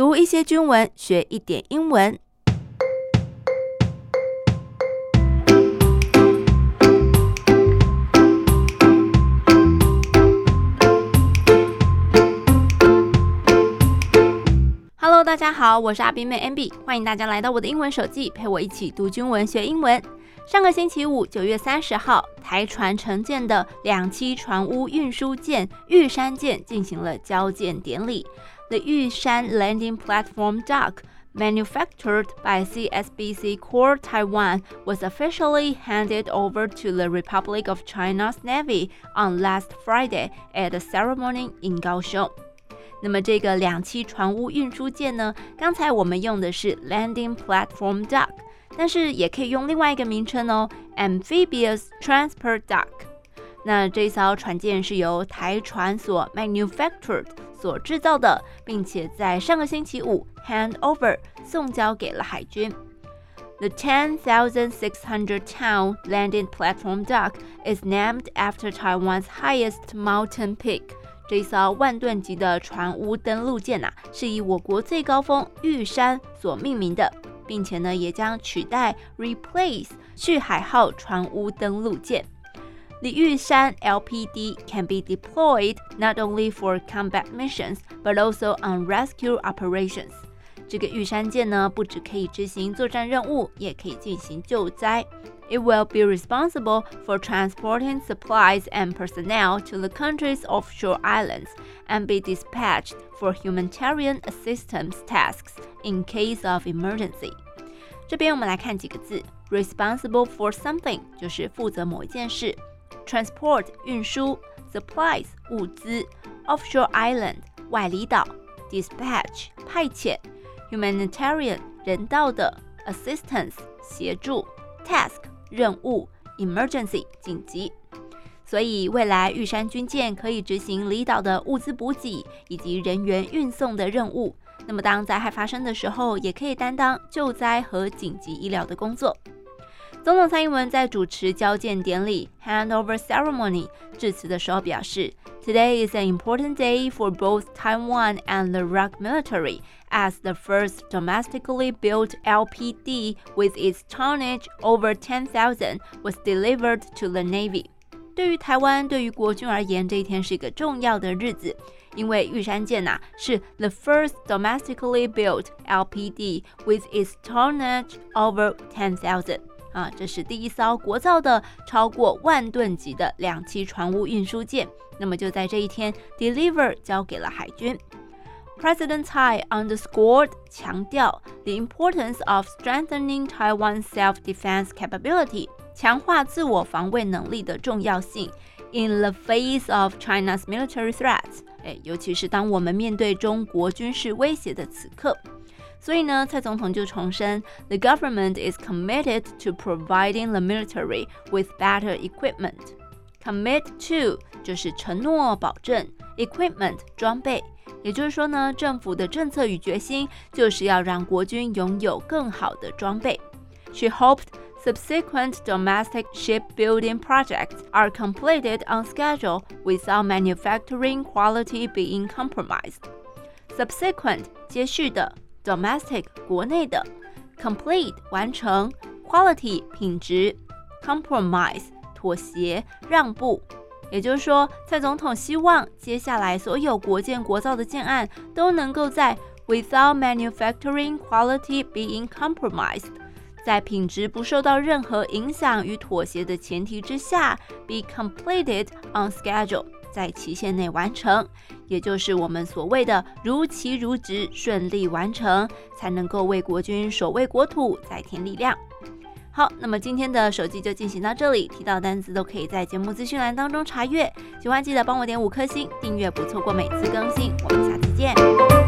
读一些军文，学一点英文。Hello，大家好，我是阿宾妹 MB，欢迎大家来到我的英文手记，陪我一起读军文学英文。上个星期五，九月三十号，台船承建的两栖船坞运输舰玉山舰进行了交舰典礼。The Yushan Landing Platform Dock, manufactured by CSBC Core Taiwan, was officially handed over to the Republic of China's Navy on last Friday at a ceremony in Kaohsiung. 那么这个两栖船坞运输舰呢，刚才我们用的是 Landing Platform Dock。但是也可以用另外一个名称哦，Amphibious Transport Dock。那这艘船舰是由台船所 manufactured 所制造的，并且在上个星期五 hand over 送交给了海军。The 10,600 town landing platform dock is named after Taiwan's highest mountain peak。这艘万吨级的船坞登陆舰呐，是以我国最高峰玉山所命名的。并且呢，也将取代 replace 旭海号船坞登陆舰。The Yushan LPD can be deployed not only for combat missions, but also on rescue operations。这个玉山舰呢，不只可以执行作战任务，也可以进行救灾。It will be responsible for transporting supplies and personnel to the country's offshore islands and be dispatched for humanitarian assistance tasks in case of emergency。这边我们来看几个字：responsible for something 就是负责某一件事 ；transport 运输；supplies 物资；offshore island 外离岛；dispatch 派遣；humanitarian 人道的；assistance 协助；task 任务，emergency 紧急，所以未来玉山军舰可以执行离岛的物资补给以及人员运送的任务。那么当灾害发生的时候，也可以担当救灾和紧急医疗的工作。总统蔡英文在主持交舰典礼 （Handover Ceremony） 致辞的时候表示：“Today is an important day for both Taiwan and the ROK military, as the first domestically built LPD with its tonnage over 10,000 was delivered to the Navy.” 对于台湾，对于国军而言，这一天是一个重要的日子。因为玉山舰呐、啊、是 the first domestically built LPD with its tonnage over ten thousand 啊，这是第一艘国造的超过万吨级的两栖船坞运输舰。那么就在这一天 deliver 交给了海军。President Tsai underscored 强调 the importance of strengthening Taiwan's self-defense capability 强化自我防卫能力的重要性。In the face of China's military threats，哎，尤其是当我们面对中国军事威胁的此刻，所以呢，蔡总统就重申，The government is committed to providing the military with better equipment. Commit to 就是承诺、保证，equipment 装备，也就是说呢，政府的政策与决心就是要让国军拥有更好的装备。She hoped. Subsequent domestic shipbuilding projects are completed on schedule without manufacturing quality being compromised. Subsequent 接续的 domestic 国内的 complete 完成 quality 品质 compromise 妥协让步。也就是说，蔡总统希望接下来所有国建国造的建案都能够在 without manufacturing quality being compromised。在品质不受到任何影响与妥协的前提之下，be completed on schedule，在期限内完成，也就是我们所谓的如期如职、顺利完成，才能够为国军守卫国土再添力量。好，那么今天的手机就进行到这里，提到单词都可以在节目资讯栏当中查阅。喜欢记得帮我点五颗星，订阅不错过每次更新。我们下次见。